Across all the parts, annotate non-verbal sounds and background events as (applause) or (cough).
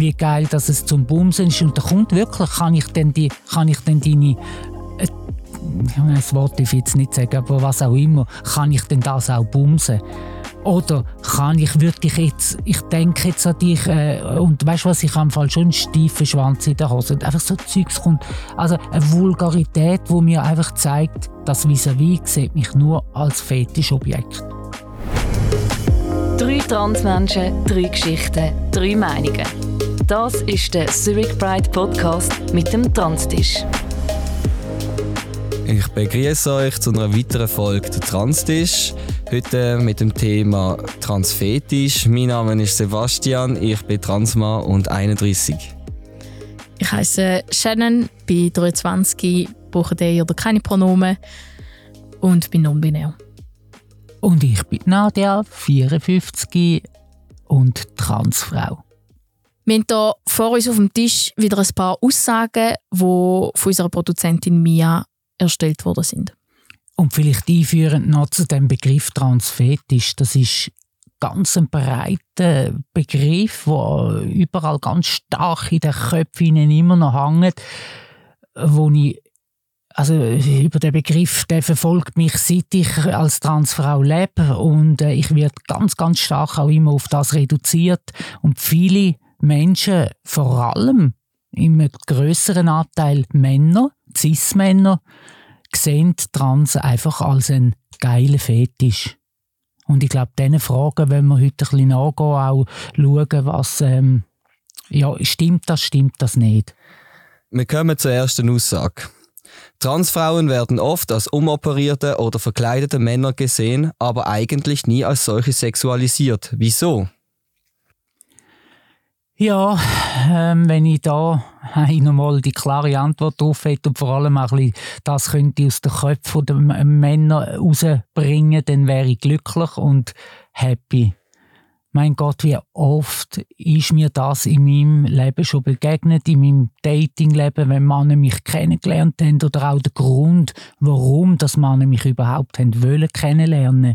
wie geil, dass es zum Bumsen ist. Und da kommt wirklich, kann ich denn, die, kann ich denn deine äh, das Wort darf ich jetzt nicht sagen, aber was auch immer, kann ich denn das auch bumsen? Oder kann ich wirklich jetzt, ich denke jetzt an dich äh, und weißt du was, ich habe schon einen steifen Schwanz in der Hose einfach so Zeugs kommt. Also eine Vulgarität, wo mir einfach zeigt, dass vis-à-vis sieht mich nur als Fetischobjekt. Drei Transmenschen, drei Geschichten, drei Meinungen. Das ist der Zurich Pride Podcast mit dem Transtisch. Ich begrüße euch zu einer weiteren Folge der Transtisch. Heute mit dem Thema Transfetisch. Mein Name ist Sebastian, ich bin Transmann und 31. Ich heiße Shannon, bin 23, brauche der oder keine Pronomen und bin non-binär. Und ich bin Nadia, 54 und Transfrau. Wir haben hier vor uns auf dem Tisch wieder ein paar Aussagen, die von unserer Produzentin Mia erstellt worden sind. Und vielleicht einführend noch zu dem Begriff Transfetisch. Das ist ganz ein breiter Begriff, der überall ganz stark in den Köpfen immer noch hängt, wo ich also über den Begriff, der verfolgt mich, seit ich als Transfrau lebe und äh, ich werde ganz, ganz stark auch immer auf das reduziert und viele Menschen, vor allem im größeren Anteil Männer, Cis-Männer, sehen Trans einfach als einen geilen Fetisch. Und ich glaube, diesen Fragen wenn wir heute ein bisschen nachgehen, auch schauen, was, ähm, ja, stimmt das, stimmt das nicht. Wir kommen zur ersten Aussage. Transfrauen werden oft als umoperierte oder verkleidete Männer gesehen, aber eigentlich nie als solche sexualisiert. Wieso? Ja, ähm, wenn ich da nochmal die klare Antwort drauf hätte und vor allem auch ein bisschen das könnte aus den Köpfen der Männer rausbringen, dann wäre ich glücklich und happy. Mein Gott, wie oft ist mir das in meinem Leben schon begegnet, in meinem Datingleben, wenn Männer mich kennengelernt haben oder auch der Grund, warum das Männer mich überhaupt haben wollen kennenlernen.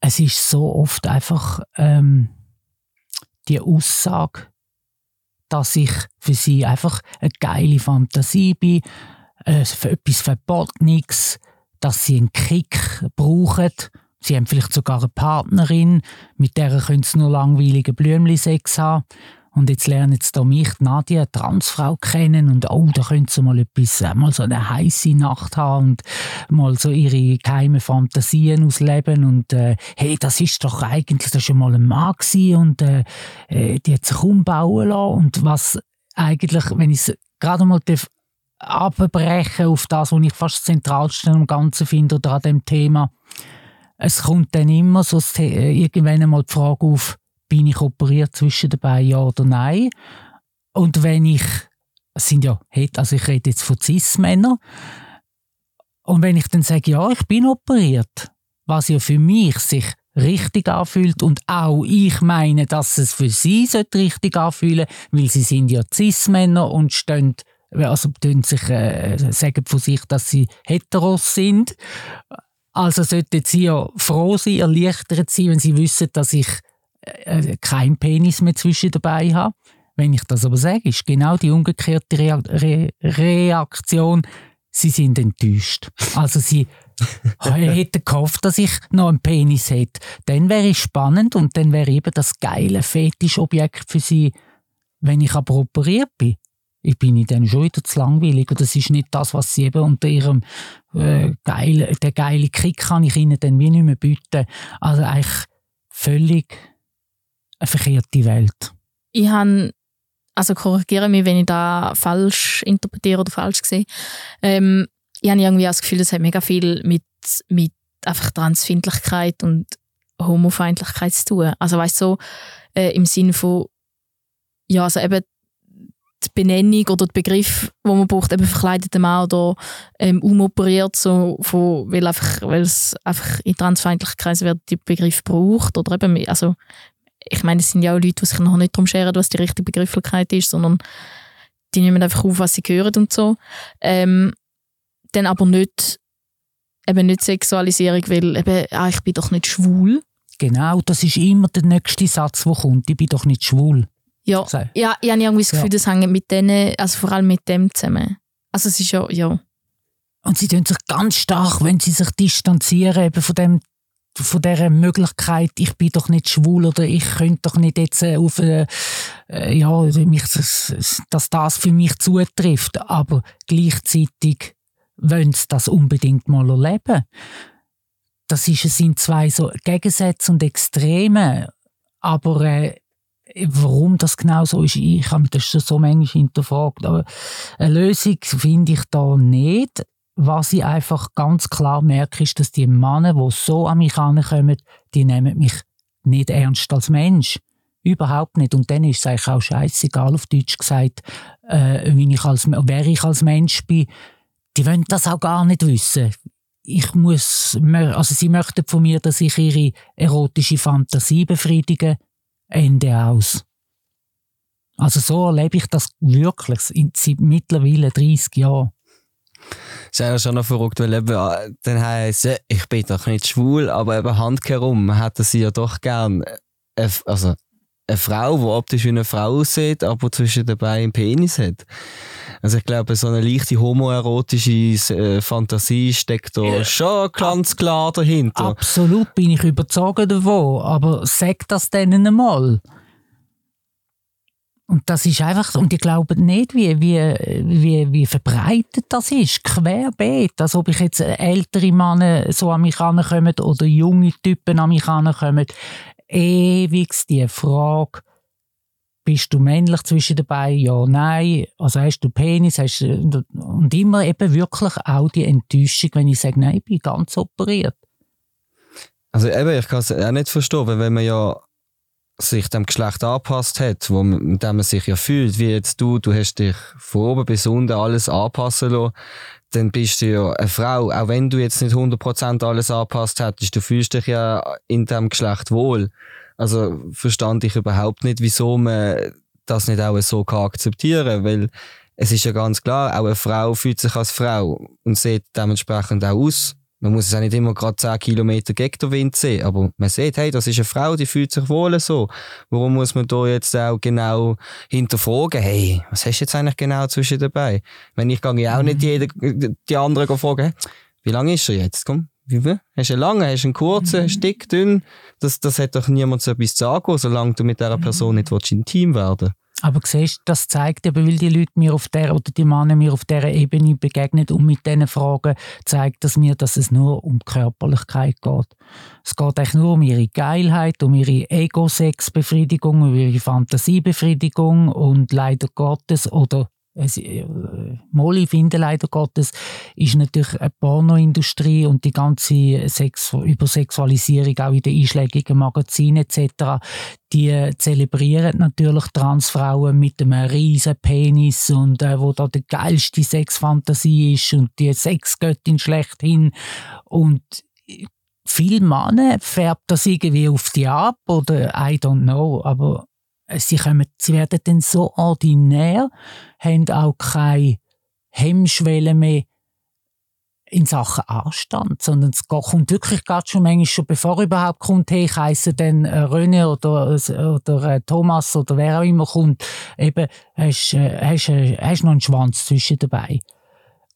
Es ist so oft einfach ähm, die Aussage, dass ich für sie einfach eine geile Fantasie bin, äh, etwas Verbotenes, dass sie einen Kick brauchen. Sie haben vielleicht sogar eine Partnerin, mit der können sie nur langweilige Blümli-Sex haben. Und jetzt lernen sie da mich, Nadia, eine Transfrau kennen und oh, da können sie mal etwas, äh, mal so eine heiße Nacht haben und mal so ihre geheimen Fantasien ausleben und äh, hey, das ist doch eigentlich, das schon mal ein Mann gewesen und äh, äh, die hat sich umbauen lassen. Und was eigentlich, wenn ich es gerade mal abbrechen auf das, was ich fast Zentralste am Ganzen finde oder an dem Thema, es kommt dann immer so irgendwann einmal die Frage auf, bin ich operiert zwischen dabei, ja oder nein? Und wenn ich, es sind ja, also ich rede jetzt von Cis-Männern, und wenn ich dann sage, ja, ich bin operiert, was ja für mich sich richtig anfühlt und auch ich meine, dass es für sie richtig anfühlen weil sie sind ja Cis-Männer und stehen, also sich, äh, sagen von sich, dass sie heteros sind. Also sollten sie ja froh sein, erleichtert sein, wenn sie wissen, dass ich äh, kein Penis mehr zwischen dabei habe. Wenn ich das aber sage, ist genau die umgekehrte Re Reaktion. Sie sind enttäuscht. Also sie (laughs) hätten gehofft, dass ich noch einen Penis hätte. Dann wäre es spannend und dann wäre eben das geile Fetischobjekt für sie. Wenn ich aber operiert bin, ich bin ich dann schon wieder zu langweilig. Das ist nicht das, was sie eben unter ihrem äh, geile, der geile Kick kann ich ihnen dann wie nicht mehr bieten. Also eigentlich völlig eine verkehrte Welt. Ich habe, also korrigiere mich, wenn ich da falsch interpretiere oder falsch sehe. Ähm, ich habe irgendwie das Gefühl, es hat mega viel mit, mit einfach Transfindlichkeit und Homofeindlichkeit zu tun. Also weißt so äh, im Sinne von ja, also eben die Benennung oder der Begriff, wo man braucht, eben verkleideter Mann oder ähm, umoperiert, so von, weil, einfach, weil es einfach in Transfeindlichkeiten wird die Begriff braucht oder eben, also ich meine, es sind ja auch Leute, die sich noch nicht darum scheren, was die richtige Begrifflichkeit ist, sondern die nehmen einfach auf, was sie hören und so. Ähm, dann aber nicht, eben nicht Sexualisierung, weil eben, ah, ich bin doch nicht schwul. Genau, das ist immer der nächste Satz, der kommt. Ich bin doch nicht schwul. Ja, So. ja ich habe irgendwie das Gefühl, Ja. das hängt mit denen, also vor allem mit dem zusammen. Also es ist ja, ja. Und sie tun sich ganz stark, wenn sie sich distanzieren eben von dem von dieser Möglichkeit, ich bin doch nicht schwul oder ich könnte doch nicht jetzt äh, auf äh, äh, ja, mich, dass, das für mich zutrifft, aber gleichzeitig wollen sie das unbedingt mal erleben. Das ist, sind zwei so Gegensätze und Extreme, aber äh, warum das genau so ist, ich habe mich das schon so manchmal hinterfragt, aber eine Lösung finde ich da nicht. Was ich einfach ganz klar merke, ist, dass die Männer, die so an mich herankommen, die nehmen mich nicht ernst als Mensch. Überhaupt nicht. Und dann ist es eigentlich auch scheißegal, auf Deutsch gesagt, äh, wie ich als, wer ich als Mensch bin. Die wollen das auch gar nicht wissen. Ich muss, also sie möchten von mir, dass ich ihre erotische Fantasie befriedige. Ende aus. Also so erlebe ich das wirklich seit mittlerweile 30 Jahren. Ist ja schon noch verrückt, weil eben, äh, dann heisst es, ich bin doch nicht schwul, aber eben handkehrum hätte sie ja doch gern, äh, also eine Frau, die optisch wie eine Frau aussieht, aber zwischen den Beinen einen Penis hat. Also ich glaube, so eine leichte homoerotische äh, Fantasie steckt da schon ganz klar dahinter. Absolut bin ich überzeugt davon, aber sag das denen einmal. Und das ist einfach, und ich glaube nicht, wie, wie, wie, wie verbreitet das ist, querbeet, als ob ich jetzt ältere Männer so an mich herankommen oder junge Typen an mich herankommen. Ewig die Frage, bist du männlich zwischen Beinen? Ja, nein. Also hast du Penis? Hast und immer eben wirklich auch die Enttäuschung, wenn ich sage, nein, ich bin ganz operiert. Also eben, ich kann es auch nicht verstehen, weil wenn man ja sich dem Geschlecht angepasst hat, wo man, mit dem man sich ja fühlt, wie jetzt du, du hast dich von oben bis unten alles anpassen lassen, dann bist du ja eine Frau, auch wenn du jetzt nicht 100% alles angepasst hättest, du fühlst dich ja in dem Geschlecht wohl. Also verstand ich überhaupt nicht, wieso man das nicht auch so kann akzeptieren weil es ist ja ganz klar, auch eine Frau fühlt sich als Frau und sieht dementsprechend auch aus. Man muss es auch nicht immer gerade 10 Kilometer gegen den Wind sehen, aber man sieht, hey, das ist eine Frau, die fühlt sich wohl so. Warum muss man da jetzt auch genau hinterfragen, hey, was hast du jetzt eigentlich genau zwischen dabei? Wenn ich gehe ja auch nicht jeder, die anderen fragen, wie lange ist er jetzt? Komm, wie, wie? Hast du einen langen, hast du einen kurzen, hast du dick, dünn? Das, das hat doch niemand so etwas zu sagen, solange du mit dieser Person nicht willst, intim werden Aber siehst, das zeigt eben, weil die Leute mir auf der oder die Männer mir auf dieser Ebene begegnen und mit diesen Fragen zeigt das mir, dass es nur um Körperlichkeit geht. Es geht eigentlich nur um ihre Geilheit, um ihre Ego-Sex-Befriedigung, um ihre Fantasiebefriedigung und leider Gottes oder äh, Molly finde leider Gottes ist natürlich eine Pornoindustrie und die ganze Sex Übersexualisierung auch in den einschlägigen Magazinen etc. Die zelebrieren natürlich Transfrauen mit einem riesen Penis und äh, wo da die geilste Sexfantasie ist und die Sexgöttin schlechthin und viele Männer färbt das irgendwie auf die ab oder I don't know, aber sie, kommen, sie werden dann so ordinär, haben auch keine Hemmschwelle mehr in Sachen Anstand, sondern es kommt wirklich gerade schon manchmal schon, bevor überhaupt kommt, hey, ich heisse dann äh, René oder, oder äh, Thomas oder wer auch immer kommt, eben, hast, äh, hast, äh, hast noch einen Schwanz zwischen dabei.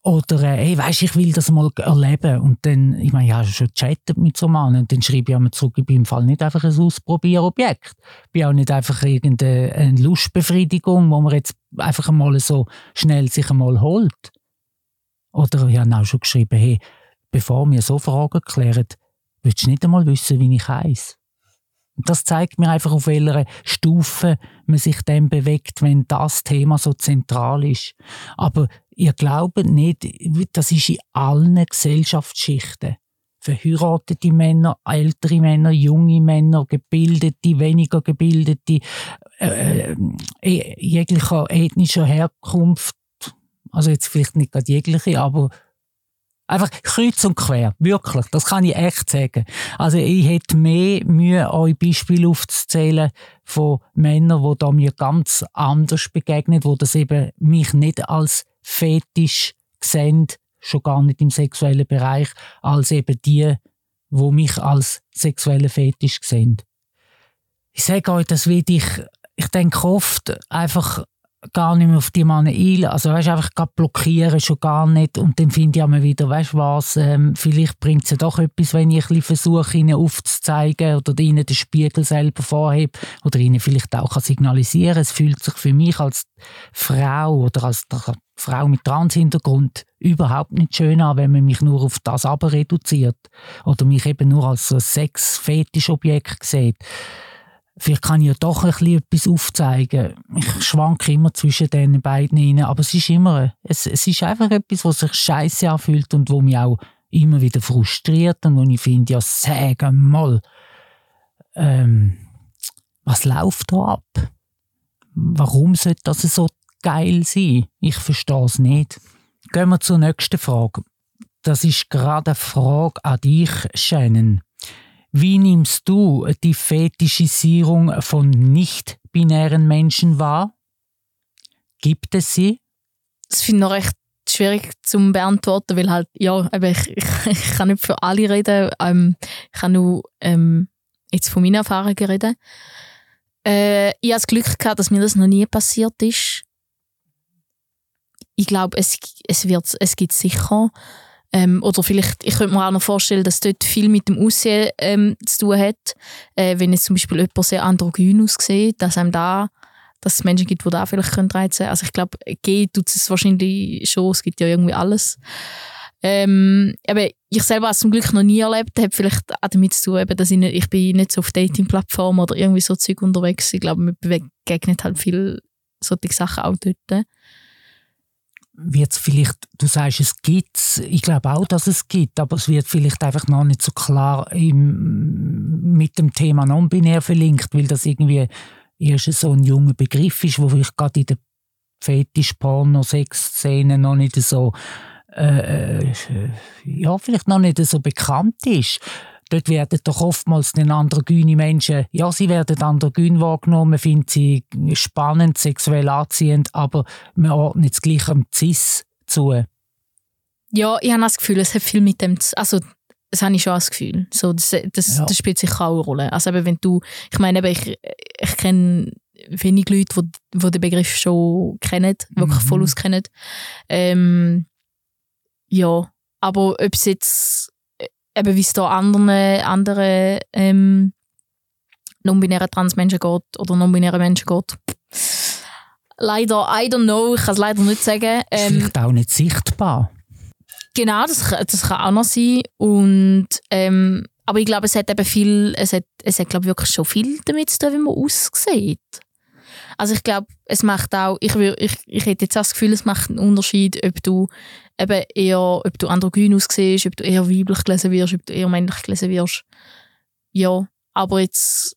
Oder, äh, hey, weisst, ich will das mal erleben. Und dann, ich meine, ich habe schon gechattet mit so einem Mann. Und dann schreibe ich einmal zurück, ich bin im Fall nicht einfach ein Ausprobierobjekt. Ich bin auch nicht einfach irgendeine Lustbefriedigung, wo man jetzt einfach einmal so schnell sich einmal holt. Oder ich habe auch schon geschrieben, hey, bevor wir so Fragen klären, willst du nicht einmal wissen, wie ich heiße? Das zeigt mir einfach, auf welcher Stufe man sich dann bewegt, wenn das Thema so zentral ist. Aber ihr glaubt nicht, das ist in allen Gesellschaftsschichten. Verheiratete Männer, ältere Männer, junge Männer, gebildete, weniger gebildete, äh, äh, jeglicher ethnischer Herkunft. Also jetzt vielleicht nicht gerade jegliche, aber Einfach kreuz und quer. Wirklich. Das kann ich echt sagen. Also ich hätte mehr Mühe, euch Beispiele aufzuzählen von Männern, die da mir ganz anders begegnen, wo das eben mich nicht als Fetisch sehen, schon gar nicht im sexuellen Bereich, als eben die, wo mich als sexuellen Fetisch sehen. Ich sage euch, das will ich ich denke oft einfach gar nicht mehr auf die Männer ein. Also weißt, einfach gerade blockieren schon gar nicht. Und dann finde ich auch wieder, weißt was, ähm, vielleicht bringt es ja doch etwas, wenn ich ein versuche, ihnen aufzuzeigen oder ihnen den Spiegel selber vorhebe oder ihnen vielleicht auch kann signalisieren. Es fühlt sich für mich als Frau oder als Frau mit Transhintergrund überhaupt nicht schön an, wenn man mich nur auf das aber reduziert oder mich eben nur als so ein Sex-Fetischobjekt sieht vielleicht kann ich ja doch ein bisschen etwas aufzeigen. Ich schwanke immer zwischen den beiden rein, aber es ist immer, es, es ist einfach etwas, was sich scheiße anfühlt und wo mich auch immer wieder frustriert und wo ich finde, ja, sag mal, ähm, was läuft da ab? Warum sollte das so geil sein? Ich verstehe es nicht. Gehen wir zur nächsten Frage. Das ist gerade eine Frage an dich, Shannon. Wie nimmst du die Fetischisierung von nicht-binären Menschen wahr? Gibt es sie? Das finde ich noch recht schwierig zu beantworten, weil halt, ja, ich, ich, (laughs) ich kann nicht für alle reden. Ähm, ich kann nur ähm, jetzt von meinen Erfahrungen reden. Äh, ich habe das Glück gehabt, dass mir das noch nie passiert ist. Ich glaube, es, es, es gibt sicher ähm, oder vielleicht, ich könnte mir auch noch vorstellen, dass dort viel mit dem Aussehen ähm, zu tun hat. Äh, wenn jetzt zum Beispiel jemand sehr androgyn aussieht, dass einem da dass es Menschen gibt, die da vielleicht können reizen können. Also ich glaube, G tut es wahrscheinlich schon, es gibt ja irgendwie alles. Ähm, aber ich selber habe es zum Glück noch nie erlebt, hat vielleicht auch damit zu tun, eben, dass ich, nicht, ich bin nicht so auf Dating-Plattformen oder irgendwie so Zeug unterwegs. Ich glaube, man begegnet halt viel solche Sachen auch dort wird es vielleicht, du sagst, es gibt ich glaube auch, dass es gibt, aber es wird vielleicht einfach noch nicht so klar im, mit dem Thema non-binär verlinkt, weil das irgendwie erst so ein junger Begriff ist, wo vielleicht gerade in der Fetisch-Porno-Sex-Szene noch nicht so äh, äh, ja, vielleicht noch nicht so bekannt ist dort werden doch oftmals den androgyne Menschen, ja, sie werden androgyn wahrgenommen, finden sie spannend, sexuell anziehend, aber man ordnet es gleich am Cis zu. Ja, ich habe das Gefühl, es hat viel mit dem, also das habe ich schon das Gefühl. So, das, das, ja. das spielt sicher auch eine Rolle. Also eben, wenn du, ich meine, ich, ich kenne wenig Leute, die, die den Begriff schon kennen, wirklich mhm. voll auskennen. Ähm, ja, aber ob es jetzt eben wie es da anderen, anderen ähm, non-binären Transmenschen geht oder non-binären Menschen geht. Leider, I don't know, ich kann es leider nicht sagen. Ähm, vielleicht auch nicht sichtbar. Genau, das, das kann auch noch sein. Und, ähm, aber ich glaube, es hat eben viel, es hat, es hat glaube wirklich schon viel damit zu tun, wie man aussieht. Also ich glaube, es macht auch, ich, würd, ich, ich hätte jetzt auch das Gefühl, es macht einen Unterschied, ob du eben eher, ob du androgyn aussiehst, ob du eher weiblich gelesen wirst, ob du eher männlich gelesen wirst. Ja, aber jetzt,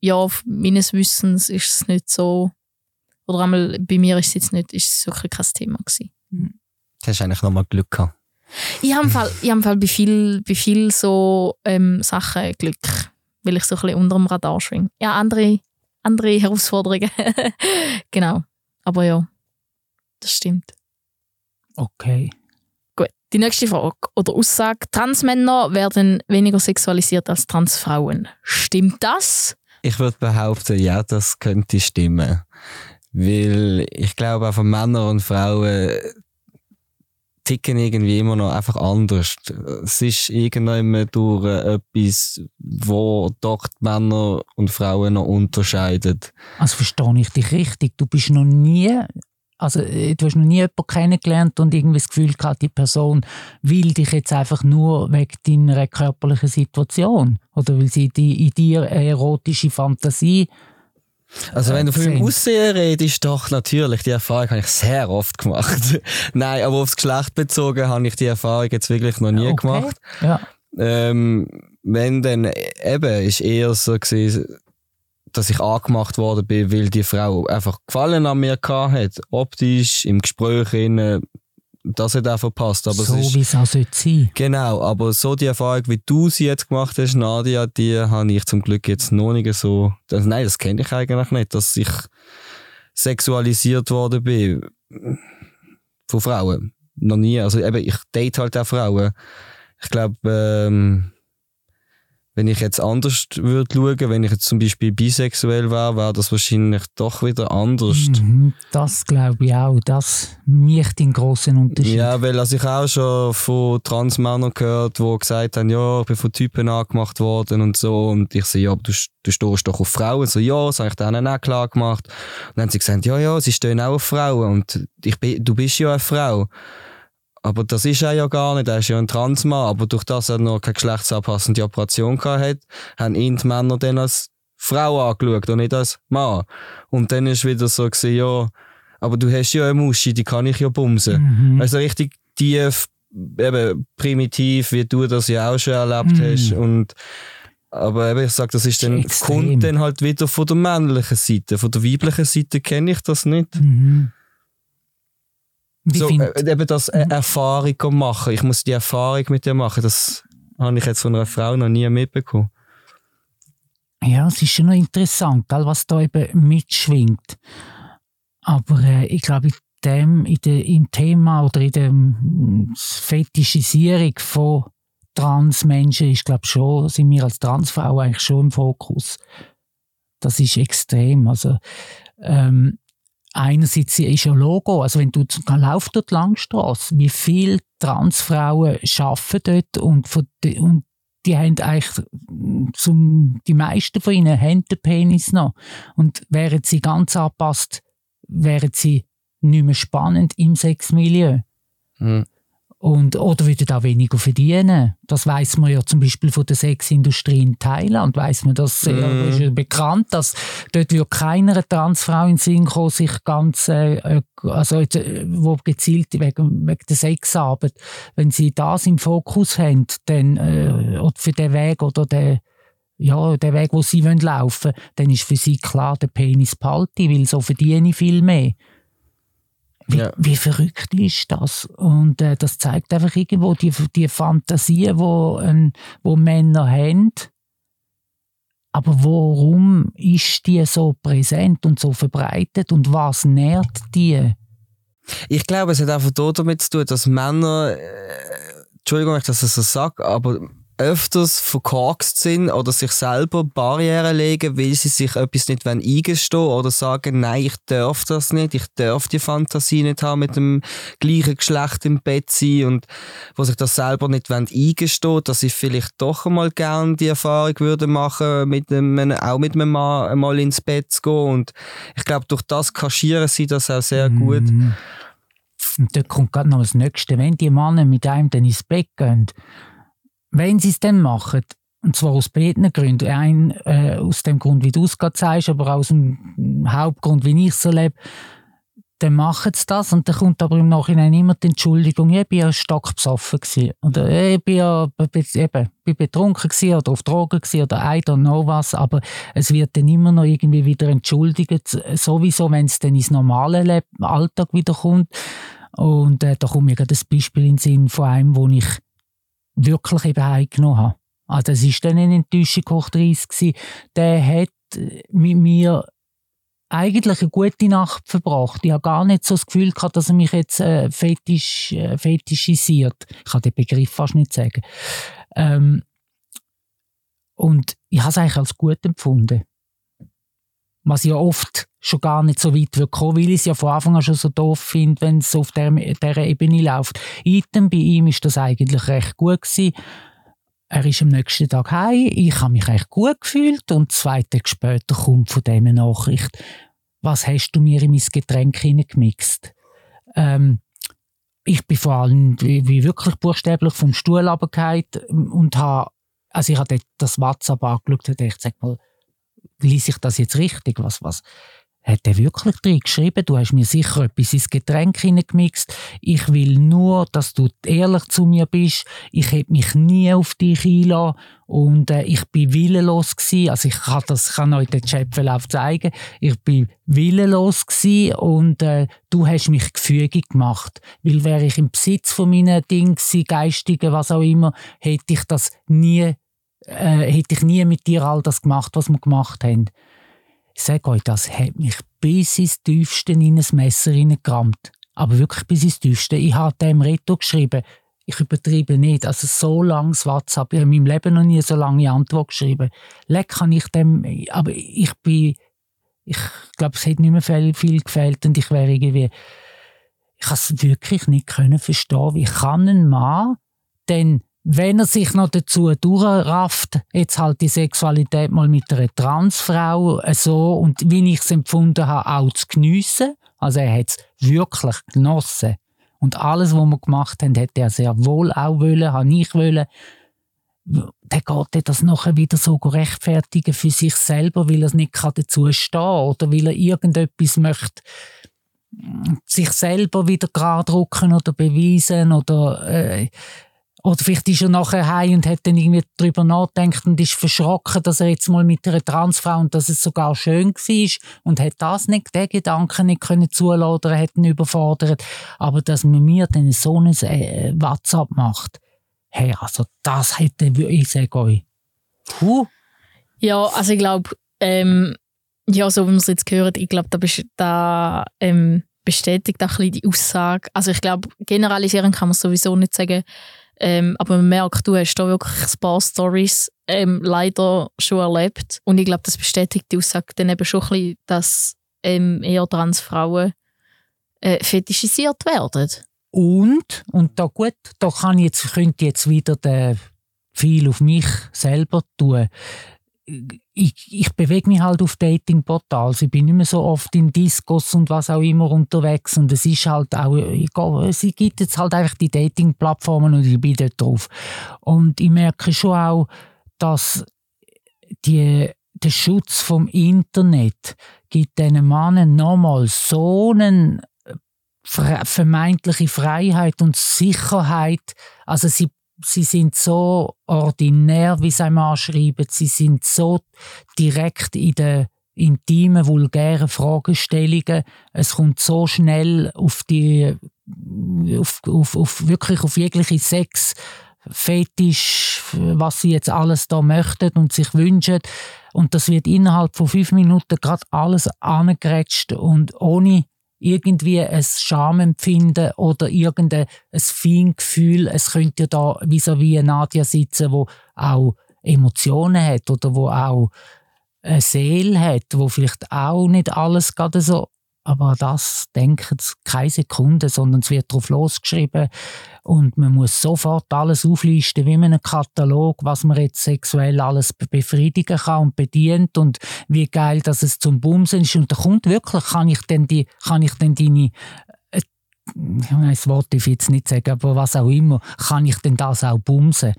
ja, meines Wissens ist es nicht so, oder einmal bei mir ist es jetzt nicht, ist es wirklich kein Thema gewesen. Mhm. Hast du eigentlich nochmal Glück gehabt? Ich habe Fall, ich habe Fall bei viel, bei viel so ähm, Sachen Glück, weil ich so ein bisschen unter dem Radar schwinge. Ja, andere, andere Herausforderungen. (laughs) genau. Aber ja, das stimmt. Okay. Gut. Die nächste Frage oder Aussage: Transmänner werden weniger sexualisiert als Transfrauen. Stimmt das? Ich würde behaupten, ja, das könnte stimmen. Weil ich glaube, auch von Männern und Frauen ticken irgendwie immer noch einfach anders. Es ist irgendwann durch etwas, wo doch die Männer und Frauen noch unterscheidet. Also verstehe ich dich richtig. Du bist noch nie also äh, du hast noch nie jemanden kennengelernt und irgendwie das Gefühl gehabt, die Person will dich jetzt einfach nur wegen deiner körperlichen Situation oder weil sie die, in dir eine erotische Fantasie also wenn du von dem Aussehen redest, doch natürlich, die Erfahrung habe ich sehr oft gemacht. (laughs) Nein, aber aufs Geschlecht bezogen habe ich die Erfahrung jetzt wirklich noch nie okay. gemacht. Ja. Ähm, wenn dann eben, ist eher so gewesen, dass ich angemacht worden bin, weil die Frau einfach Gefallen an mir hat, optisch, im Gespräch, innen, das hat auch verpasst. Aber so wie es auch sein Genau, aber so die Erfahrung, wie du sie jetzt gemacht hast, Nadia, die habe ich zum Glück jetzt noch nicht so. Das, nein, das kenne ich eigentlich nicht, dass ich sexualisiert worden bin von Frauen. Noch nie. Also eben, ich date halt auch Frauen. Ich glaube, ähm, wenn ich jetzt anders würde schauen, wenn ich jetzt zum Beispiel bisexuell wäre, wäre das wahrscheinlich doch wieder anders. Mhm, das glaube ich auch. Das macht den großen Unterschied. Ja, weil also ich auch schon von Transmännern gehört, die gesagt haben, ja, ich bin von Typen angemacht worden und so. Und ich so, ja, aber du, du stehst doch auf Frauen. So, ja, das habe ich denen auch klar gemacht. Und dann haben sie gesagt, ja, ja, sie stehen auch auf Frauen. Und ich bin, du bist ja eine Frau. Aber das ist er ja gar nicht, er ist ja ein Transmann, aber durch das er noch keine geschlechtsanpassende Operation gehabt hat, haben ihn die Männer dann als Frau angeschaut und nicht als Mann. Und dann ist wieder so gesehen, ja, aber du hast ja eine Muschi, die kann ich ja bumsen. Mhm. Also richtig tief, eben primitiv, wie du das ja auch schon erlebt Mhm. hast. Und, aber eben, ich sag, das ist dann, kommt dann halt wieder von der männlichen Seite. Von der weiblichen Seite kenne ich das nicht. Mhm. So, äh, eben das äh, Erfahrung machen. Ich muss die Erfahrung mit dir machen. Das habe ich jetzt von einer Frau noch nie mitbekommen. Ja, es ist schon noch interessant, gell, was da eben mitschwingt. Aber äh, ich glaube, in dem, in de, im Thema oder in der mm, Fetischisierung von Transmenschen ist, glaube schon, sind wir als Transfrau eigentlich schon im Fokus. Das ist extrem. Also, ähm, einerseits ist ja Logo, also wenn du laufst dort Langstrasse, wie viele Transfrauen arbeiten dort und, von und die haben eigentlich zum, die meisten von ihnen haben den Penis noch. Und wären sie ganz angepasst, wären sie nicht mehr spannend im Sexmilieu. Hm. Und, oder würden auch weniger verdienen. Das weiß man ja zum Beispiel von der Sexindustrie in Thailand. Weiß man das sehr, Mhm. ist ja bekannt, dass dort wird keiner Transfrau in den Sinn kommen, sich ganz, äh, äh, also jetzt, äh, wo gezielt wegen, wegen der Sexarbeit, wenn sie das im Fokus haben, dann äh, oder für den Weg oder den ja, der Weg, wo sie wollen laufen dann ist für sie klar, der Penis behalte, weil so verdiene ich viel mehr. Wie, Ja. wie verrückt ist das? Und äh, das zeigt einfach irgendwo die, die Fantasie, wo, ähm, wo Männer haben. Aber warum ist die so präsent und so verbreitet und was nährt die? Ich glaube, es hat einfach damit zu tun, dass Männer, äh, Entschuldigung, wenn ich das so sage, aber öfters verkorkst sind oder sich selber Barrieren legen, weil sie sich etwas nicht wollen eingestehen oder sagen, nein, ich darf das nicht, ich darf die Fantasie nicht haben, mit dem gleichen Geschlecht im Bett sein und wo sich das selber nicht wollen eingestehen, dass sie vielleicht doch einmal gerne die Erfahrung würde machen, mit einem, auch mit einem Mann einmal ins Bett zu gehen und ich glaube, durch das kaschieren sie das auch sehr gut. Mhm. Und dort kommt gerade noch das Nächste. Wenn die Männer mit einem dann ins Bett gehen, wenn sie es dann machen, und zwar aus beiden Gründen, ein äh, aus dem Grund, wie du es gerade sagst, aber aus dem Hauptgrund, wie ich so lebe, dann machen sie das und dann kommt aber im Nachhinein immer die Entschuldigung, ich bin ja stockbesoffen gewesen. oder ich bin ja be- be- eben, bin betrunken gewesen oder auf Drogen gewesen oder I don't know was, aber es wird dann immer noch irgendwie wieder entschuldigt, sowieso, wenn es dann ins normale Leb Alltag wieder kommt. Und äh, da kommt mir gerade das Beispiel in den Sinn von einem, wo ich wirklich eben heimgenommen habe. Also das war dann eine Enttäuschung hoch 30 gewesen. Der hat äh, mit mir eigentlich eine gute Nacht verbracht. Ich habe gar nicht so das Gefühl gehabt, dass er mich jetzt äh, fetisch, äh, fetischisiert. Ich kann den Begriff fast nicht sagen. Ähm, und ich habe es eigentlich als gut empfunden. Was ja oft schon gar nicht so weit wird kommen, weil ich es ja von Anfang an schon so doof finde, wenn es auf der, dieser Ebene läuft. Item bei ihm ist das eigentlich recht gut gewesen. Er ist am nächsten Tag heim, ich habe mich echt gut gefühlt und zwei Tage später kommt von dem eine Nachricht, was hast du mir in mein Getränk hineingemixt? Ähm, ich bin vor allem wie, wirklich buchstäblich vom Stuhl runtergefallen und habe, also ich habe das WhatsApp angeschaut und dachte, sag mal, liess ich das jetzt richtig? Was, was hat er wirklich drin geschrieben? Du hast mir sicher etwas ins Getränk hineingemixt. Ich will nur, dass du ehrlich zu mir bist. Ich hätte mich nie auf dich einlassen und äh, ich bin willenlos gewesen. Also ich kann das kann euch den Chatverlauf zeigen. Ich bin willenlos gewesen und äh, du hast mich gefügig gemacht. Weil wäre ich im Besitz von meinen Dingen geistigen, was auch immer, hätte ich das nie äh, hätte ich nie mit dir all das gemacht, was wir gemacht haben. Ich sage euch, das hat mich bis ins Tiefste in ein Messer hineingerammt. Aber wirklich bis ins Tiefste. Ich habe dem Reto geschrieben, ich übertreibe nicht. Also so langes WhatsApp, ich habe in meinem Leben noch nie so lange Antwort geschrieben. Leck kann ich dem, aber ich bin, ich glaube, es hätte nicht mehr viel, viel gefehlt und ich wäre irgendwie, ich habe es wirklich nicht können verstehen, wie kann ein Mann denn wenn er sich noch dazu durchrafft, jetzt halt die Sexualität mal mit einer Transfrau so und wie ich es empfunden habe, auch zu geniessen. Also er hat es wirklich genossen. Und alles, was wir gemacht haben, hätte er sehr wohl auch wollen, habe ich wollen. Dann geht das nachher wieder so rechtfertigen für sich selber, weil er nicht dazu stehen kann oder weil er irgendetwas möchte sich selber wieder gerade drucken oder beweisen oder äh, oder vielleicht ist er nachher heim und hat dann irgendwie darüber nachgedacht und ist verschrocken, dass er jetzt mal mit einer Transfrau und dass es sogar schön war und hat das nicht, den Gedanken nicht können zulassen oder hat ihn überfordert. Aber dass man mir dann so ein äh, WhatsApp macht, hey, also das hätte ich sagen euch. Puh. Ja, also ich glaube, ähm, ja, so wie wir es jetzt gehört, ich glaube, da, da ähm, bestätigt auch ein bisschen die Aussage. Also ich glaube, generalisieren kann man sowieso nicht sagen, ähm, aber man merkt, du hast da wirklich ein paar Stories ähm, leider schon erlebt. Und ich glaube, das bestätigt die Aussage dann eben schon ein bisschen, dass ähm, eher Transfrauen äh, fetischisiert werden. Und, und da gut, da kann jetzt, könnte jetzt wieder den viel auf mich selber tun ich, ich bewege mich halt auf Datingportalen. Also ich bin nicht mehr so oft in Discos und was auch immer unterwegs. Und es ist halt auch, es gibt jetzt halt einfach die Dating-Plattformen und ich bin dort drauf. Und ich merke schon auch, dass die, der Schutz vom Internet gibt diesen Männern nochmal so eine vermeintliche Freiheit und Sicherheit. Also sie sie sind so ordinär, wie sie einmal schreiben. Sie sind so direkt in den intimen, vulgären Fragestellungen. Es kommt so schnell auf die, auf, auf, auf wirklich auf jegliche Sex, Fetisch, was sie jetzt alles da möchten und sich wünschen. Und das wird innerhalb von fünf Minuten gerade alles angeratscht und ohne irgendwie ein Schamempfinden oder irgendein Feingefühl. Es könnte ja da vis-à-vis -vis Nadja sitzen, wo auch Emotionen hat oder wo auch eine Seele hat, wo vielleicht auch nicht alles gerade so aber das denken keine Sekunde, sondern es wird darauf losgeschrieben und man muss sofort alles auflisten, wie in einem Katalog, was man jetzt sexuell alles befriedigen kann und bedient und wie geil, dass es zum Bumsen ist. Und da kommt wirklich, kann ich denn, die, kann ich denn deine äh, das Wort darf ich jetzt nicht sagen, aber was auch immer, kann ich denn das auch bumsen?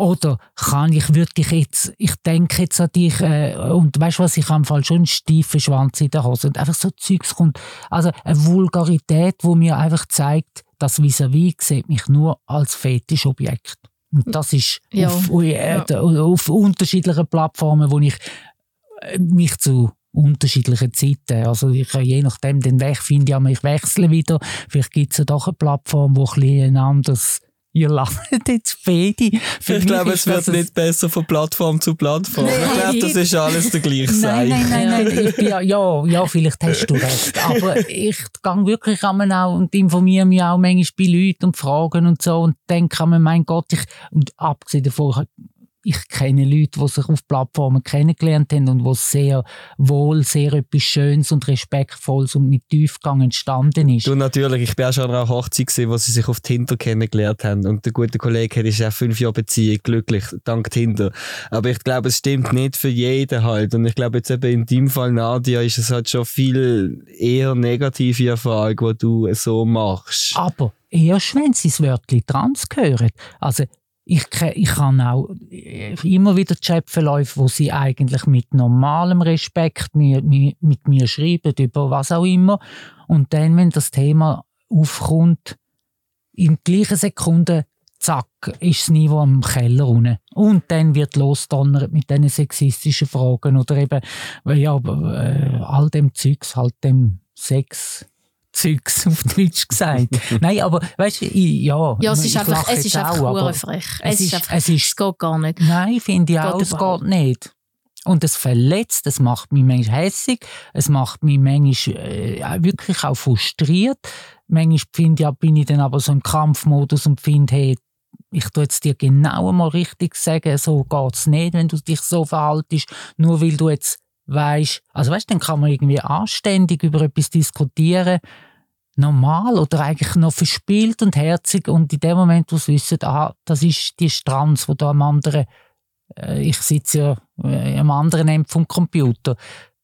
Oder kann ich, würde ich jetzt, ich denke jetzt an dich, äh, und weißt du was, ich habe Fall schon einen steifen Schwanz in der Hose. Und einfach so Zeugs kommt. Also eine Vulgarität, wo mir einfach zeigt, dass vis-à-vis sieht mich nur als Fetischobjekt. Und das ist ja. auf, äh, ja. auf unterschiedlichen Plattformen, wo ich äh, mich zu unterschiedlichen Zeiten. Also ich je nachdem den Weg finde ich, ich wechsle wieder. Vielleicht gibt es ja doch eine Plattform, wo ein, ein anderes Ihr lacht (laughs) jetzt beide. Für ich glaube, es wird nicht besser von Plattform zu Plattform. Nein. Ich glaube, das ist alles der gleiche Nein, nein, nein, nein. Ja, ja, ja, vielleicht hast du recht. Aber ich gehe wirklich an auch und informiere mich auch manchmal bei Leuten und Fragen und so und denke an mein Gott, ich, und abgesehen davon, ich kenne Leute, die sich auf Plattformen kennengelernt haben und wo sehr wohl sehr etwas Schönes und Respektvolles und mit Tiefgang entstanden ist. Du natürlich, ich bin auch schon an einer Hochzeit gesehen, wo sie sich auf Tinder kennengelernt haben und der gute Kollege hat ist auch fünf Jahre Beziehung, glücklich, dank Tinder. Aber ich glaube, es stimmt nicht für jeden halt und ich glaube jetzt eben in deinem Fall, Nadia, ist es halt schon viel eher negative Erfahrung, die du so machst. Aber erst wenn sie das Wörtchen trans gehören. Also ich, ich habe auch immer wieder Chatverläufe, wo sie eigentlich mit normalem Respekt mit, mit mir schreiben, über was auch immer. Und dann, wenn das Thema aufkommt, in gleichen Sekunde, zack, ist das Niveau am Keller unten. Und dann wird losdonnert mit diesen sexistischen Fragen oder eben, ja, äh, all dem Zeugs, halt dem Sex, Zeugs auf Deutsch gesagt. (laughs) Nein, aber weißt du, ja. Ja, es ist einfach, es ist einfach auch, frech. Es, es, ist einfach, es, ist, es geht gar nicht. Nein, finde ich auch, es geht nicht. Und es verletzt, es macht mich manchmal hässig, es macht mich manchmal äh, wirklich auch frustriert. Manchmal finde ich, bin ich dann aber so im Kampfmodus und finde, hey, ich tue jetzt dir genau einmal richtig sagen, so geht's nicht, wenn du dich so verhaltest, nur weil du jetzt weißt, also weißt, dann kann man irgendwie anständig über etwas diskutieren, normal oder eigentlich noch verspielt und herzig und in dem Moment, wo sie wissen, aha, das ist die Strands, wo da am anderen, äh, ich sitze ja äh, am anderen Ende vom Computer,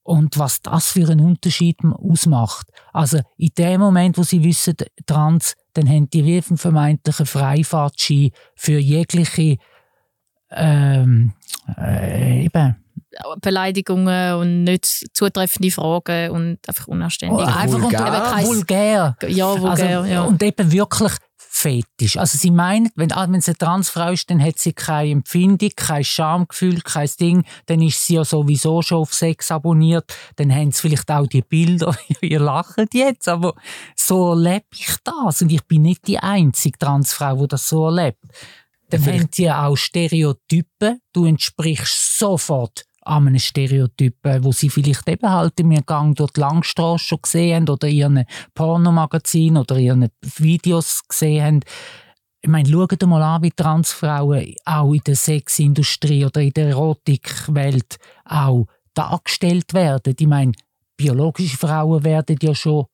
und was das für einen Unterschied ausmacht. Also in dem Moment, wo sie wissen, Trans, dann haben die wie einen vermeintlichen Freifahrtschein für jegliche ähm, äh, eben, Beleidigungen und nicht zutreffende Fragen und einfach unanständig. Oh, einfach vulgär. Und vulgär. Ja, vulgär, also, ja. Und eben wirklich fetisch. Also sie meinen, wenn, ah, wenn sie eine Transfrau ist, dann hat sie keine Empfindung, kein Schamgefühl, kein Ding, dann ist sie ja sowieso schon auf Sex abonniert, dann haben sie vielleicht auch die Bilder, (laughs) ihr lacht jetzt, aber so erlebe ich das und ich bin nicht die einzige Transfrau, die das so erlebt. Dann ja, haben sie auch Stereotypen, du entsprichst sofort an einem Stereotypen, wo sie vielleicht eben halt im Gang durch die Langstrasse schon gesehen haben oder ihren Pornomagazin oder ihren Videos gesehen haben. Ich meine, schaut mal an, wie Transfrauen auch in der Sexindustrie oder in der Erotikwelt auch dargestellt werden. Ich meine, biologische Frauen werden ja schon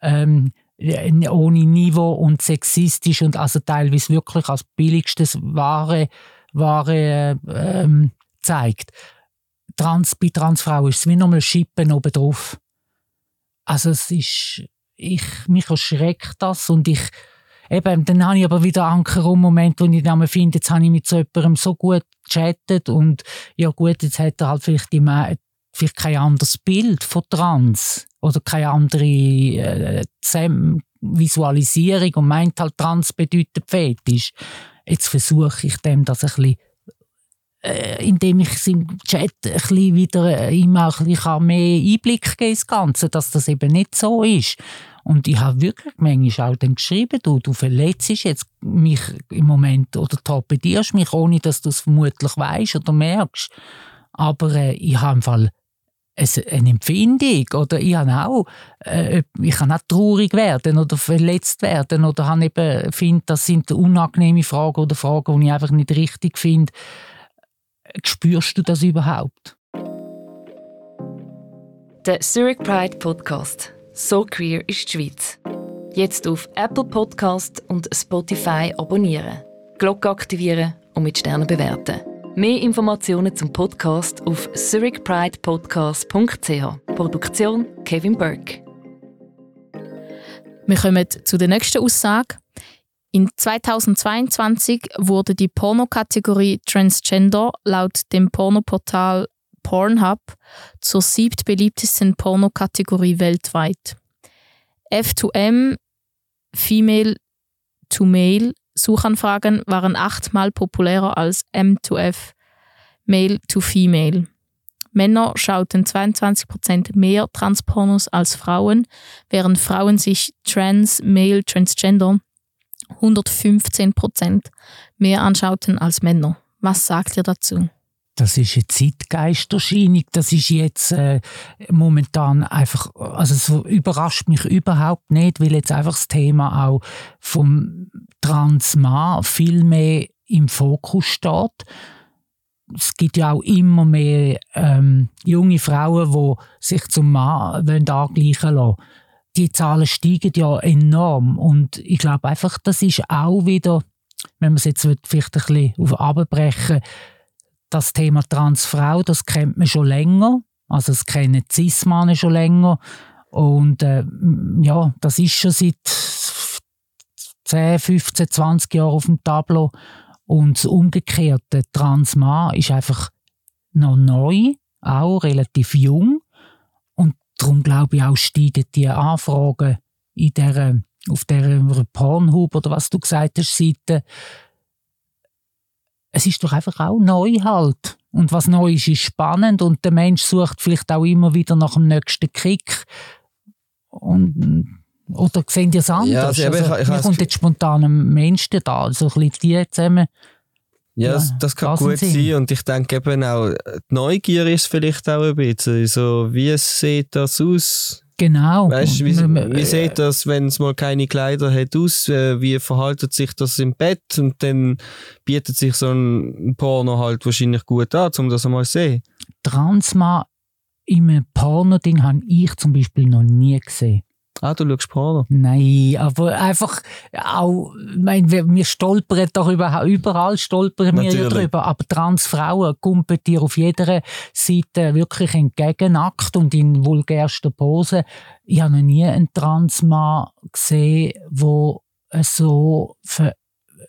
ähm, ohne Niveau und sexistisch und also teilweise wirklich als billigstes Ware, Ware äh, ähm, zeigt. Trans, bei Transfrauen ist es wie nochmal Schippen oben drauf. Also es ist, ich, mich erschreckt das und ich, eben, dann habe ich aber wieder Anker um Moment, wo ich dann finde, jetzt habe ich mit so jemandem so gut gechattet und ja gut, jetzt hat er halt vielleicht, die, vielleicht kein anderes Bild von Trans oder keine andere äh, Visualisierung und meint halt Trans bedeutet Fetisch. Jetzt versuche ich dem das ein bisschen äh, indem ich im Chat ein wieder äh, immer ein bisschen mehr Einblick geben ins Ganze, dass das eben nicht so ist. Und ich habe wirklich manchmal auch dann geschrieben, du, du verletzt jetzt mich im Moment oder torpedierst mich, ohne dass du es vermutlich weißt oder merkst. Aber äh, ich habe im Fall eine Empfindung oder ich habe auch, äh, ich kann auch traurig werden oder verletzt werden oder habe eben, finde, das sind unangenehme Fragen oder Fragen, die ich einfach nicht richtig finde Spürst du das überhaupt? Der Zurich Pride Podcast. So queer ist die Schweiz. Jetzt auf Apple Podcast und Spotify abonnieren. Glocke aktivieren und mit Sternen bewerten. Mehr Informationen zum Podcast auf zurichpridepodcast.ch. Produktion Kevin Burke. Wir kommen zu der nächsten Aussage. In 2022 wurde die Pornokategorie Transgender laut dem Pornoportal Pornhub zur siebtbeliebtesten Pornokategorie weltweit. F2M, Female to Male Suchanfragen waren achtmal populärer als M2F, Male to Female. Männer schauten 22% mehr Transpornos als Frauen, während Frauen sich Trans, Male, Transgender 115 Prozent mehr anschauten als Männer. Was sagt ihr dazu? Das ist eine Zeitgeisterscheinung. Das ist jetzt äh, momentan einfach, also es überrascht mich überhaupt nicht, weil jetzt einfach das Thema auch vom Transmann viel mehr im Fokus steht. Es gibt ja auch immer mehr ähm, junge Frauen, die sich zum Mann angleichen lassen die Zahlen steigen ja enorm. Und ich glaube einfach, das ist auch wieder, wenn man es jetzt vielleicht ein bisschen auf abbrechen das Thema Transfrau, das kennt man schon länger. Also es kennen cis schon länger. Und äh, ja, das ist schon seit 10, 15, 20 Jahren auf dem Tableau. Und das Umgekehrte, Transmann ist einfach noch neu, auch relativ jung. Darum glaube ich auch, steigen die Anfragen in der, auf der Pornhub oder was du gesagt hast, Seite. Es ist doch einfach auch neu halt. Und was neu ist, ist spannend und der Mensch sucht vielleicht auch immer wieder nach dem nächsten Kick. Und, oder sehen die es anders? Ja, also, also, ich, ich, ich kommt jetzt spontan ein Mensch da, also ein bisschen die zusammen Ja, Ja, das, das kann gut sein. Und ich denke eben auch, die Neugier ist vielleicht auch ein bisschen so, wie sieht das aus? Genau. Weißt wie, wie sieht das, wenn es mal keine Kleider hat, aus? Äh, Wie verhaltet sich das im Bett? Und dann bietet sich so ein Porno halt wahrscheinlich gut an, um das einmal zu sehen. Transmann im Porno-Ding habe ich zum Beispiel noch nie gesehen. Ah, du schaust Porno. Nein, aber einfach auch, ich meine, wir, wir stolpern darüber, überall stolpern wir ja drüber, aber Transfrauen kumpen dir auf jeder Seite wirklich entgegennackt und in vulgärster Pose. Ich habe noch nie einen Transmann gesehen, wo so ver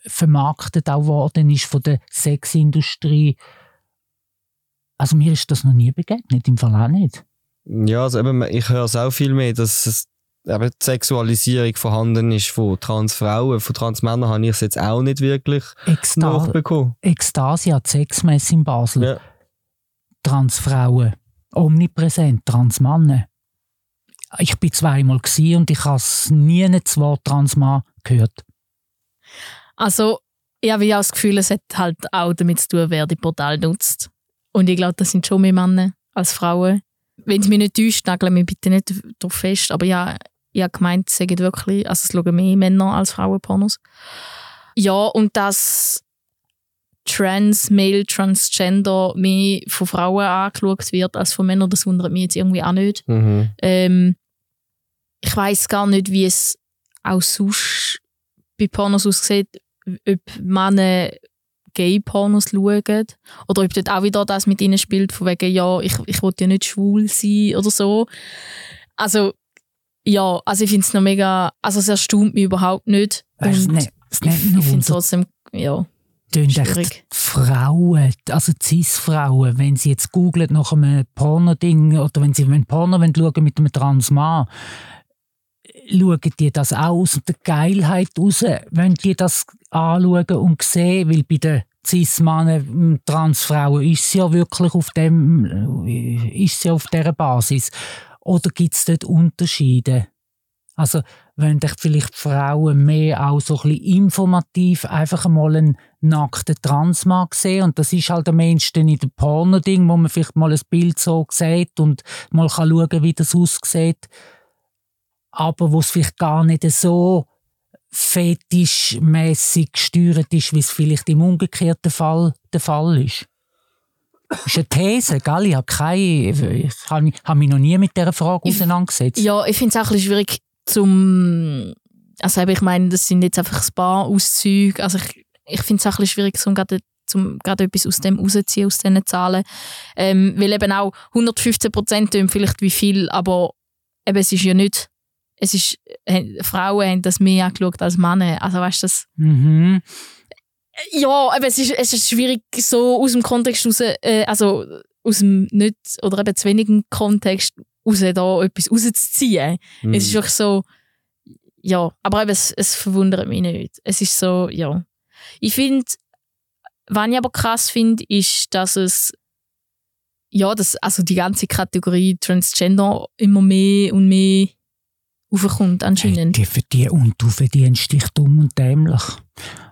vermarktet auch worden ist von der Sexindustrie. Also mir ist das noch nie begegnet, im Fall auch nicht. Ja, also eben, ich höre es auch viel mehr, dass es eben die Sexualisierung vorhanden ist von Transfrauen. Von Transmännern habe ich es jetzt auch nicht wirklich Eksta nachbekommen. Ekstasia, die Sexmesse in Basel. Ja. Transfrauen, omnipräsent, Transmannen. Ich bin zweimal und ich habe nie das Wort Transmann gehört. Also, ich habe ja das Gefühl, es hat halt auch damit zu tun, wer die Portal nutzt. Und ich glaube, das sind schon mehr Männer als Frauen. Wenn es mich nicht täuscht, nageln mich bitte nicht darauf fest. Aber ja, ich habe gemeint, es sagen wirklich, also es schauen mehr Männer als Frauen Pornos. Ja, und dass Trans, Male, Transgender mehr von Frauen angeschaut wird als von Männern, das wundert mich jetzt irgendwie auch nicht. Mhm. Ähm, ich weiß gar nicht, wie es auch sonst bei Pornos aussieht, ob Männer Gay-Pornos schauen oder ob dort auch wieder das mit ihnen spielt, von wegen, ja, ich, ich will ja nicht schwul sein oder so. Also, ja, also ich finde es noch mega, also es erstaunt mich überhaupt nicht. Weißt Und es es ich, finde es trotzdem, ja. tönt echt. Frauen, also Cis-Frauen, wenn sie jetzt googlen nach einem Porno-Ding oder wenn sie ein Porno wollen schauen mit einem Transmann, schauen die das auch aus der Geilheit raus? Wollen die das anschauen und sehen? Weil bei den Cis-Männern, Transfrauen ist es ja wirklich auf dem, ist ja auf dieser Basis. Oder gibt es dort Unterschiede? Also, wenn dich vielleicht Frauen mehr auch so ein bisschen informativ einfach einmal einen nackten Transmann sehen und das ist halt am ehesten in dem Porno-Ding, wo man vielleicht mal ein Bild so sieht und mal kann schauen, wie das aussieht, aber wo es vielleicht gar nicht so fetischmäßig gesteuert ist, wie es vielleicht im umgekehrten Fall der Fall ist. Das ist eine These, gell? Ich habe keine, ich habe mich- noch nie mit dieser Frage auseinandergesetzt. Ja, ich finde es auch ein bisschen schwierig zum. Also ich meine, das sind jetzt einfach ein paar Auszüge. Also ich, ich finde es auch ein bisschen schwierig, zum gerade zum gerade etwas aus dem rauszuziehen, aus diesen Zahlen. Ähm, weil eben auch 115 Prozent vielleicht wie viel, aber eben es ist ja nicht. Es ist, äh, Frauen haben das mehr angeschaut als Männer. Also weißt du, das. Mhm. Ja, aber es ist, es ist schwierig, so aus dem Kontext raus, äh, also aus dem nicht oder eben zu wenigen Kontext raus da etwas rauszuziehen. Mhm. Es ist wirklich so, ja, aber eben, es, es verwundert mich nicht. Es ist so, ja. Ich finde, was ich aber krass finde, ist, dass es, ja, dass also die ganze Kategorie Transgender immer mehr und mehr aufkommt Hey, anscheinend. die verdien und du verdienst dich dumm und dämlich.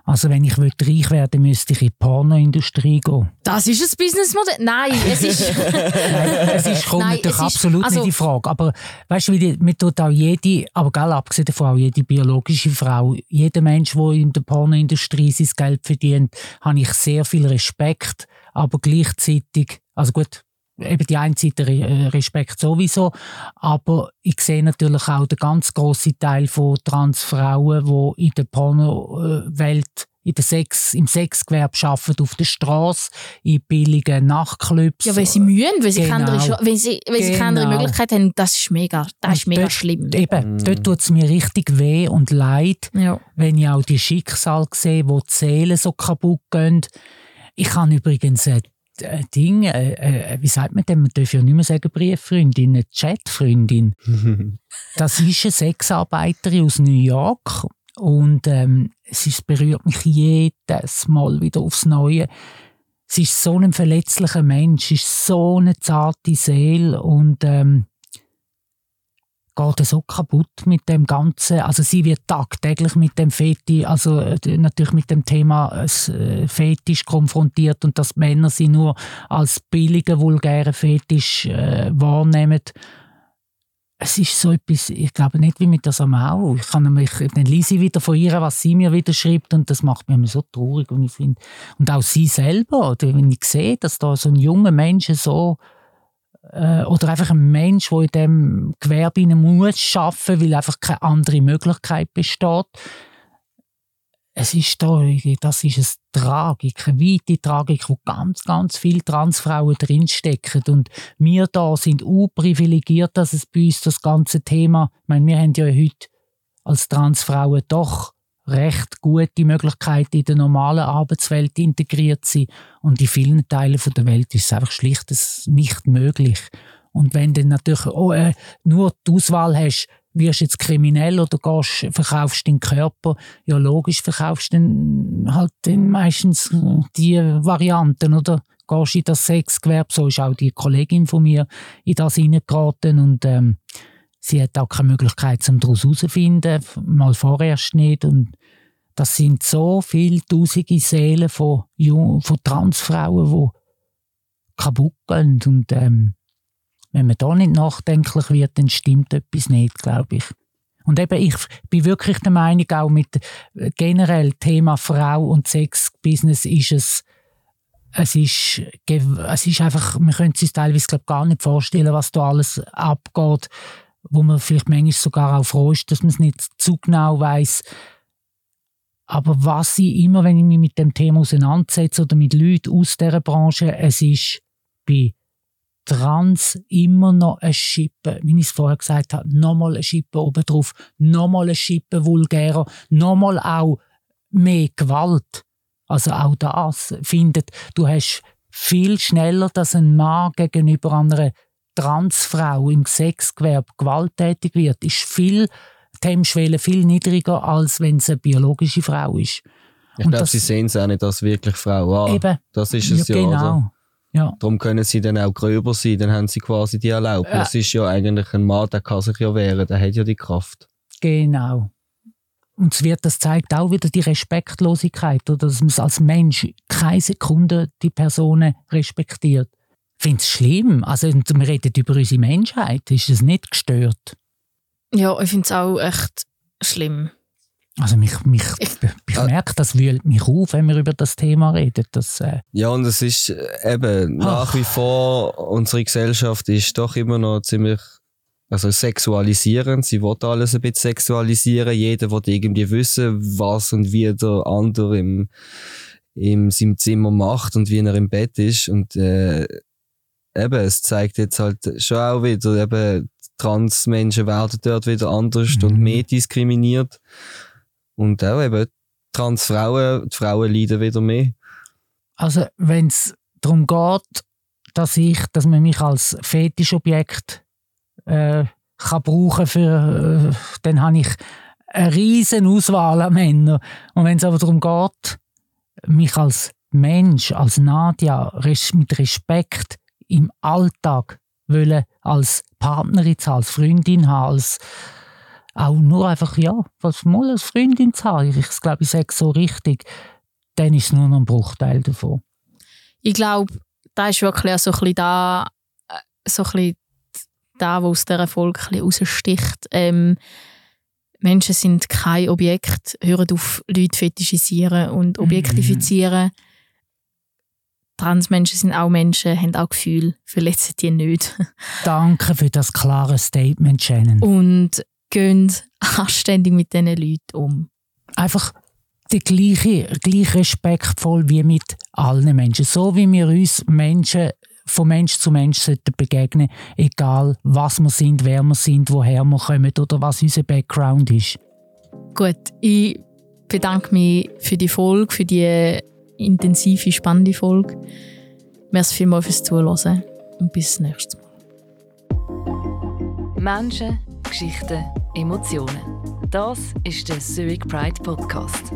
Also wenn ich wollte reich werden müsste ich in die Pornoindustrie gehen. Das ist ein Businessmodell. Nein, es ist. (laughs) Nein, es ist, kommt Nein, natürlich es ist- absolut also- nicht die Frage. Aber weißt du, wie mir tut auch jede, aber gell, abgesehen davon auch jede biologische Frau, jeder Mensch, der in der Pornoindustrie sein Geld verdient, habe ich sehr viel Respekt. Aber gleichzeitig, also gut, eben die eine Seite äh, Respekt sowieso, aber ich sehe natürlich auch den ganz grossen Teil von Transfrauen, die in der Pornowelt in der Sex, im Sexgewerbe arbeiten, auf der Straße, in billigen Nachtclubs. Ja, weil sie mühen, weil sie, Genau. keine, wenn sie, wenn sie keine andere Genau. Möglichkeit haben. Das ist mega, das ist mega dort- schlimm. Eben, Mm. dort tut es mir richtig weh und leid, Ja. wenn ich auch die Schicksale sehe, wo die Seelen so kaputt gehen. Ich habe übrigens ein äh, Ding, äh, äh, wie sagt man denn, man darf ja nicht mehr sagen Brieffreundin, eine Chatfreundin. (laughs) Das ist eine Sexarbeiterin aus New York und ähm, es ist, berührt mich jedes Mal wieder aufs Neue. Sie ist so ein verletzlicher Mensch, sie ist so eine zarte Seele und ähm, geht so kaputt mit dem Ganzen. Also sie wird tagtäglich mit dem Fetisch, also äh, natürlich mit dem Thema äh, Fetisch konfrontiert und dass Männer sie nur als billigen, vulgären Fetisch äh, wahrnehmen. Es ist so etwas, ich glaube nicht wie mit der Samau. Ich kann mich, dann lese ich wieder von ihr, was sie mir wieder schreibt und das macht mich so traurig. Und, ich find, und auch sie selber, wenn ich sehe, dass da so ein junger Mensch so äh, oder einfach ein Mensch, der in diesem Gewerbe muss arbeiten, weil einfach keine andere Möglichkeit besteht. Es ist da, das ist eine Tragik, eine weite Tragik, wo ganz, ganz viele Transfrauen drinstecken. Und wir da sind privilegiert, dass es bei uns das ganze Thema, ich meine, wir haben ja heute als Transfrauen doch recht gute Möglichkeiten in der normalen Arbeitswelt integriert sind. Und in vielen Teilen der Welt ist es einfach schlicht nicht möglich. Und wenn du natürlich oh, äh, nur die Auswahl hast, wirst jetzt kriminell oder gehst, verkaufst deinen Körper, ja logisch verkaufst du halt dann meistens die Varianten, oder? Gehst in das Sexgewerbe, so ist auch die Kollegin von mir in das hineingeraten und ähm, Sie hat auch keine Möglichkeit, um daraus herauszufinden, mal vorerst nicht. Und das sind so viele tausende Seelen von, von Transfrauen, die kaputt gehen. Und ähm, wenn man da nicht nachdenklich wird, dann stimmt etwas nicht, glaube ich. Und eben, ich bin wirklich der Meinung, auch mit generell Thema Frau und Sexbusiness ist es, es ist, es ist einfach, man könnte sich teilweise glaub, gar nicht vorstellen, was da alles abgeht wo man vielleicht manchmal sogar auch froh ist, dass man es nicht zu genau weiß. Aber was ich immer, wenn ich mich mit dem Thema auseinandersetze oder mit Leuten aus dieser Branche, es ist bei Trans immer noch ein Schippe, wie ich es vorher gesagt habe, nochmal ein Schippe obendrauf, nochmal ein Schippe vulgärer, nochmal auch mehr Gewalt. Also auch das findet, du hast viel schneller, dass ein Mann gegenüber einer Transfrau im Sexgewerbe gewalttätig wird, ist viel, die Hemmschwelle viel niedriger, als wenn es eine biologische Frau ist. Ich glaube, sie sehen es auch nicht als wirklich Frau an. Eben. Das ist es ja. ja genau. Ja. Darum können sie dann auch gröber sein, dann haben sie quasi die Erlaubnis. Ja. Das ist ja eigentlich ein Mann, der kann sich ja wehren, der hat ja die Kraft. Genau. Und es wird, das zeigt auch wieder die Respektlosigkeit, oder dass man als Mensch keine Sekunde die Personen respektiert finde es schlimm. Also, wir reden über unsere Menschheit. Ist es nicht gestört? Ja, ich finde es auch echt schlimm. Also mich, mich, ich, ich äh, merke, das wühlt mich auf, wenn wir über das Thema reden. Das, äh ja, und es ist äh, eben nach wie vor, unsere Gesellschaft ist doch immer noch ziemlich also sexualisierend. Sie will alles ein bisschen sexualisieren. Jeder will irgendwie wissen, was und wie der andere im, im seinem Zimmer macht und wie er im Bett ist. Und äh, eben, es zeigt jetzt halt schon auch wieder, eben, Transmenschen werden dort wieder anders mhm. und mehr diskriminiert. Und auch eben, Transfrauen, die Frauen leiden wieder mehr. Also, wenn es darum geht, dass ich, dass man mich als Fetischobjekt äh, kann brauchen für, äh, dann habe ich eine riesen Auswahl an Männern. Und wenn es aber darum geht, mich als Mensch, als Nadja mit Respekt im Alltag wollen als Partnerin als Freundin haben, als auch nur einfach, ja, was mal als Freundin zu haben, ich glaube, ich sage so richtig, dann ist es nur noch ein Bruchteil davon. Ich glaube, da ist wirklich auch so ein bisschen da, äh, so ein bisschen da, wo aus dieser Folge ein bisschen raussticht. Ähm, Menschen sind kein Objekt, hören auf, Leute fetischisieren und mhm. objektifizieren. Mhm Transmenschen sind auch Menschen, haben auch Gefühle, verletzen die nicht. (laughs) Danke für das klare Statement, Shannon. Und gehen (laughs) anständig mit diesen Leuten um. Einfach der gleiche, gleich respektvoll wie mit allen Menschen. So wie wir uns Menschen von Mensch zu Mensch sollten begegnen, egal was wir sind, wer wir sind, woher wir kommen oder was unser Background ist. Gut, ich bedanke mich für die Folge, für die intensive, spannende Folge. Merci vielmals fürs Zuhören und bis nächstes Mal. Menschen, Geschichten, Emotionen. Das ist der Zurich Pride Podcast.